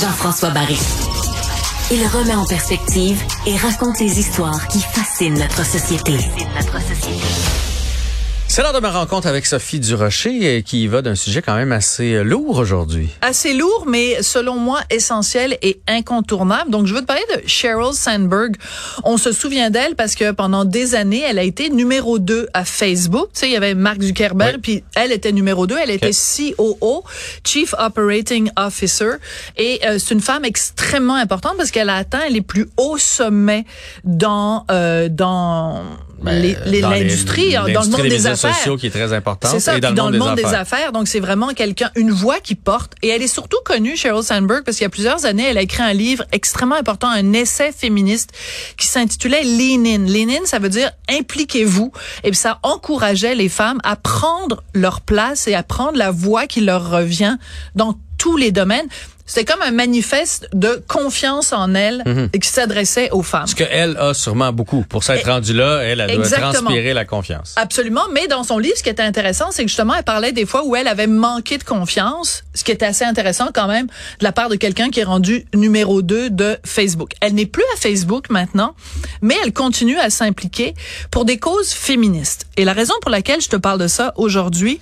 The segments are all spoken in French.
Jean-François Barry. Il remet en perspective et raconte les histoires qui fascinent notre société. Notre société. C'est l'heure de ma rencontre avec Sophie Durocher qui va d'un sujet quand même assez euh, lourd aujourd'hui. Assez lourd, mais selon moi essentiel et incontournable. Donc, je veux te parler de Sheryl Sandberg. On se souvient d'elle parce que pendant des années, elle a été numéro 2 à Facebook. Tu sais, il y avait Mark Zuckerberg, puis elle était numéro 2. Elle était COO, Chief Operating Officer. Et euh, c'est une femme extrêmement importante parce qu'elle a atteint les plus hauts sommets dans euh, dans l'industrie, dans, le monde des, affaires. sociaux qui est très important. C'est ça, et dans, dans le monde, des, des, affaires. affaires. Donc, c'est vraiment quelqu'un, une voix qui porte. Et elle est surtout connue, Sheryl Sandberg, parce qu'il y a plusieurs années, elle a écrit un livre extrêmement important, un essai féministe qui s'intitulait Lean In. Lean In, ça veut dire impliquez-vous. Et puis, ça encourageait les femmes à prendre leur place et à prendre la voix qui leur revient dans tous les domaines. C'était comme un manifeste de confiance en elle Mhm. et qui s'adressait aux femmes. Ce qu'elle a sûrement beaucoup. Pour s'être rendue là, elle, elle doit transpirer la confiance. Absolument, mais dans son livre, ce qui était intéressant, c'est que justement, elle parlait des fois où elle avait manqué de confiance, ce qui était assez intéressant quand même de la part de quelqu'un qui est rendu numéro 2 de Facebook. Elle n'est plus à Facebook maintenant, mais elle continue à s'impliquer pour des causes féministes. Et la raison pour laquelle je te parle de ça aujourd'hui,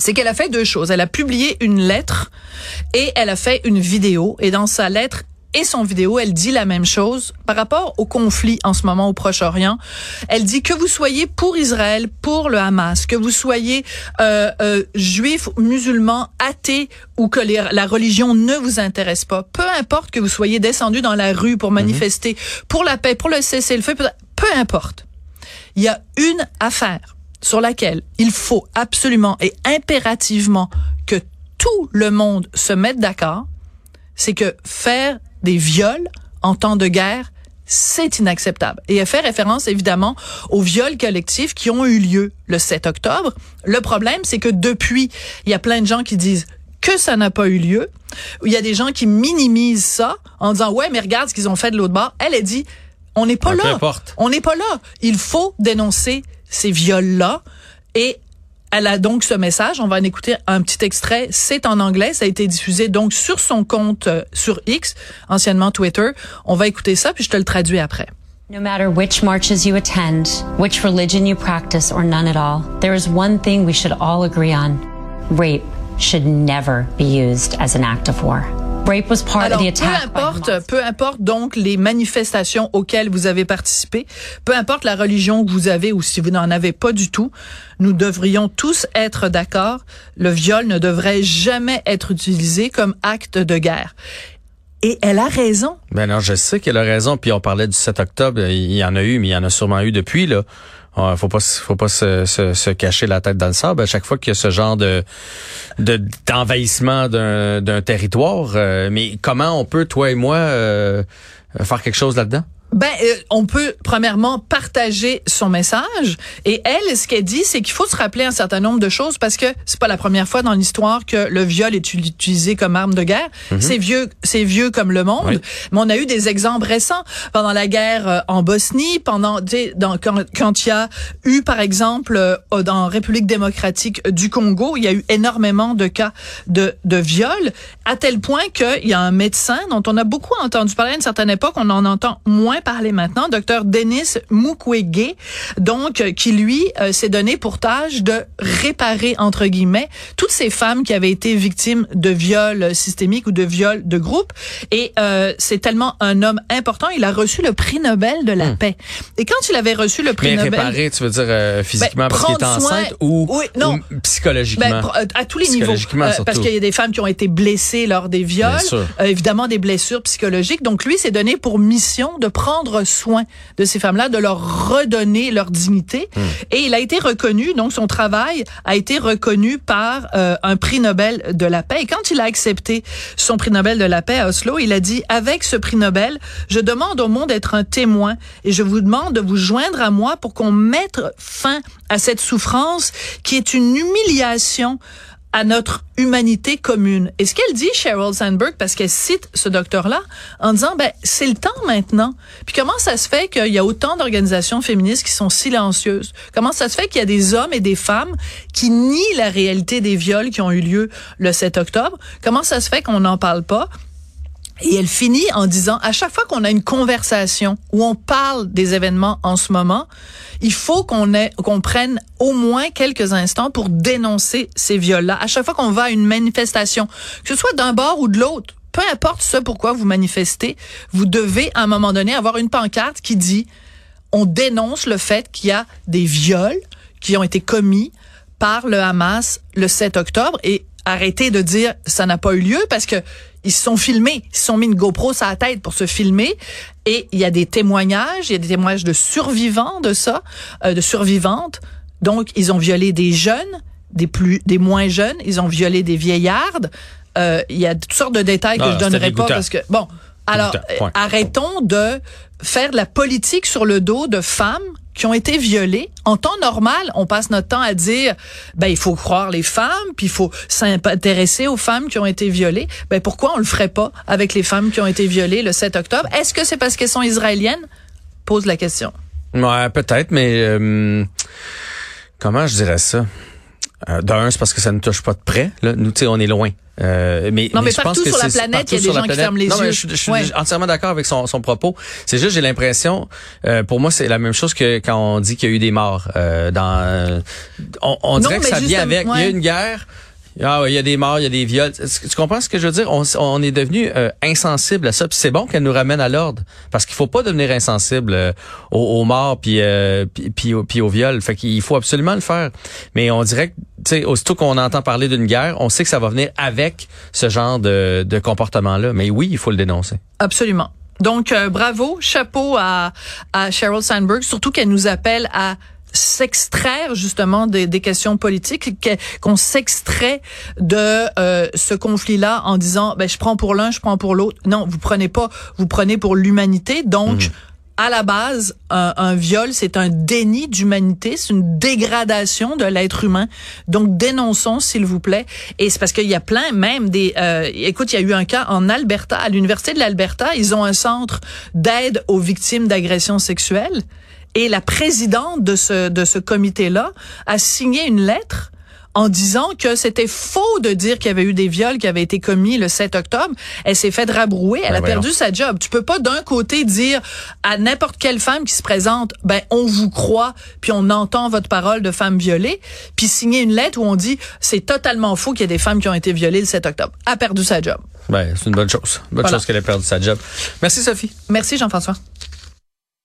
c'est qu'elle a fait deux choses. Elle a publié une lettre et elle a fait une vidéo. Et dans sa lettre et son vidéo, elle dit la même chose par rapport au conflit en ce moment au Proche-Orient. Elle dit que vous soyez pour Israël, pour le Hamas, que vous soyez euh, euh, juif, musulman, athée ou que les- la religion ne vous intéresse pas, peu importe que vous soyez descendu dans la rue pour manifester pour la paix, pour le cessez-le-feu, peu importe. Il y a une affaire sur laquelle il faut absolument et impérativement que tout le monde se mette d'accord, c'est que faire des viols en temps de guerre, c'est inacceptable. Et elle fait référence évidemment aux viols collectifs qui ont eu lieu le 7 octobre. Le problème, c'est que depuis, il y a plein de gens qui disent que ça n'a pas eu lieu. Il y a des gens qui minimisent ça en disant ouais, mais regarde ce qu'ils ont fait de l'autre bord. Elle a dit on n'est pas Ah, là. importe. On n'est pas là. Il faut dénoncer ces viols-là. Et elle a donc ce message. On va en écouter un petit extrait. C'est en anglais. Ça a été diffusé donc sur son compte euh, sur X, anciennement Twitter. On va écouter ça, puis je te le traduis après. No matter which marches you attend, which religion you practice, or none at all, there is one thing we should all agree on. Rape should never be used as an act of war. Rape was part Alors, of the peu importe, peu importe donc les manifestations auxquelles vous avez participé, peu importe la religion que vous avez ou si vous n'en avez pas du tout, nous devrions tous être d'accord. Le viol ne devrait jamais être utilisé comme acte de guerre. Et elle a raison. Ben non, je sais qu'elle a raison. Puis on parlait du 7 octobre, il y en a eu, mais il y en a sûrement eu depuis là. Faut pas, faut pas se, se, cacher la tête dans le sable. À chaque fois qu'il y a ce genre de de- d'envahissement d'un d'un territoire, euh, mais comment on peut, toi et moi, euh, faire quelque chose là-dedans? Ben, euh, on peut premièrement partager son message et elle, ce qu'elle dit, c'est qu'il faut se rappeler un certain nombre de choses parce que c'est pas la première fois dans l'histoire que le viol est utilisé comme arme de guerre. C'est vieux, c'est vieux comme le monde. Oui. Mais on a eu des exemples récents pendant la guerre euh, en Bosnie, pendant dans, quand, quand il y a eu par exemple euh, dans République démocratique du Congo, il y a eu énormément de cas de de viol à tel point qu'il y a un médecin dont on a beaucoup entendu parler à une certaine époque, on en entend moins parler maintenant, docteur Denis Mukwege, donc euh, qui lui euh, s'est donné pour tâche de réparer entre guillemets toutes ces femmes qui avaient été victimes de viols systémiques ou de viols de groupe et euh, c'est tellement un homme important, il a reçu le prix Nobel de la paix. Et quand il avait reçu le prix Mais Nobel réparer, tu veux dire euh, physiquement Ben, parce qu'il soin- enceinte ou, Oui, non. ou psychologiquement? Ben, à tous les niveaux. Parce qu'il y a des femmes qui ont été blessées lors des viols. Bien sûr. Évidemment, des blessures psychologiques. Donc, lui s'est donné pour mission de prendre soin de ces femmes-là, de leur redonner leur dignité. Hmm. Et il a été reconnu, donc son travail a été reconnu par euh, un prix Nobel de la paix. Et quand il a accepté son prix Nobel de la paix à Oslo, il a dit, avec ce prix Nobel, je demande au monde d'être un témoin et je vous demande de vous joindre à moi pour qu'on mette fin à cette souffrance qui est une humiliation à notre humanité commune. Et ce qu'elle dit, Sheryl Sandberg, parce qu'elle cite ce docteur-là, en disant, ben, c'est le temps maintenant. Puis comment ça se fait qu'il y a autant d'organisations féministes qui sont silencieuses? Comment ça se fait qu'il y a des hommes et des femmes qui nient la réalité des viols qui ont eu lieu le 7 octobre? Comment ça se fait qu'on n'en parle pas? Et elle finit en disant, à chaque fois qu'on a une conversation où on parle des événements en ce moment, il faut qu'on prenne au moins quelques instants pour dénoncer ces viols-là. À chaque fois qu'on va à une manifestation, que ce soit d'un bord ou de l'autre, peu importe ce pourquoi vous manifestez, vous devez à un moment donné avoir une pancarte qui dit on dénonce le fait qu'il y a des viols qui ont été commis par le Hamas le 7 octobre et arrêtez de dire ça n'a pas eu lieu parce que ils se sont filmés, ils se sont mis une GoPro sur la tête pour se filmer. Et il y a des témoignages, il y a des témoignages de survivants de ça, euh, de survivantes. Donc ils ont violé des jeunes, des plus des moins jeunes, ils ont violé des vieillardes. Euh, il y a toutes sortes de détails que Ah, je donnerai pas parce que bon, alors euh, arrêtons de faire de la politique sur le dos de femmes qui ont été violées. En temps normal, on passe notre temps à dire, ben il faut croire les femmes, puis il faut s'intéresser aux femmes qui ont été violées. Ben pourquoi on le ferait pas avec les femmes qui ont été violées le 7 octobre? Est-ce que c'est parce qu'elles sont israéliennes? Pose la question. Ouais, peut-être, mais euh, comment je dirais ça? Euh, D'un, c'est parce que ça ne touche pas de près. Là. Nous, tu sais, on est loin. Euh, mais, Non, mais pense partout sur la planète, il y a des gens qui ferment les non, mais yeux. je, je suis entièrement d'accord avec son, son propos. C'est juste, j'ai l'impression, euh, pour moi, c'est la même chose que quand on dit qu'il y a eu des morts. Euh, dans, on on Non, dirait que mais ça vient avec. Il y a une guerre. Ah, ouais, il y a des morts, il y a des viols. Tu comprends ce que je veux dire? On, est devenu euh, insensible à ça. Puis c'est bon qu'elle nous ramène à l'ordre. Parce qu'il faut pas devenir insensible euh, aux, morts puis, euh, puis, aux- viols. Fait qu'il faut absolument le faire. Mais on dirait que, tu sais, aussitôt qu'on entend parler d'une guerre, on sait que ça va venir avec ce genre de, de comportement-là. Mais oui, il faut le dénoncer. Absolument. Donc, bravo, chapeau à, à Sheryl Sandberg, surtout qu'elle nous appelle à s'extraire justement des, des questions politiques, que- qu'on s'extrait de euh, ce conflit-là en disant, ben je prends pour l'un, je prends pour l'autre. Non, vous prenez pas, vous prenez pour l'humanité. Donc, à la base, un, un viol, c'est un déni d'humanité, c'est une dégradation de l'être humain. Donc, dénonçons, s'il vous plaît. Et c'est parce qu'il y a plein, même des... euh, écoute, il y a eu un cas en Alberta, à l'Université de l'Alberta, ils ont un centre d'aide aux victimes d'agressions sexuelles. Et la présidente de ce, de ce comité-là a signé une lettre en disant que c'était faux de dire qu'il y avait eu des viols qui avaient été commis le 7 octobre. Elle s'est fait rabrouer, elle Ben a voyons. perdu sa job. Tu peux pas d'un côté dire à n'importe quelle femme qui se présente, ben on vous croit, puis on entend votre parole de femme violée, puis signer une lettre où on dit c'est totalement faux qu'il y ait des femmes qui ont été violées le 7 octobre. A perdu sa job. Ben, c'est une bonne chose. Bonne Voilà. chose qu'elle ait perdu sa job. Merci, Sophie. Merci Jean-François.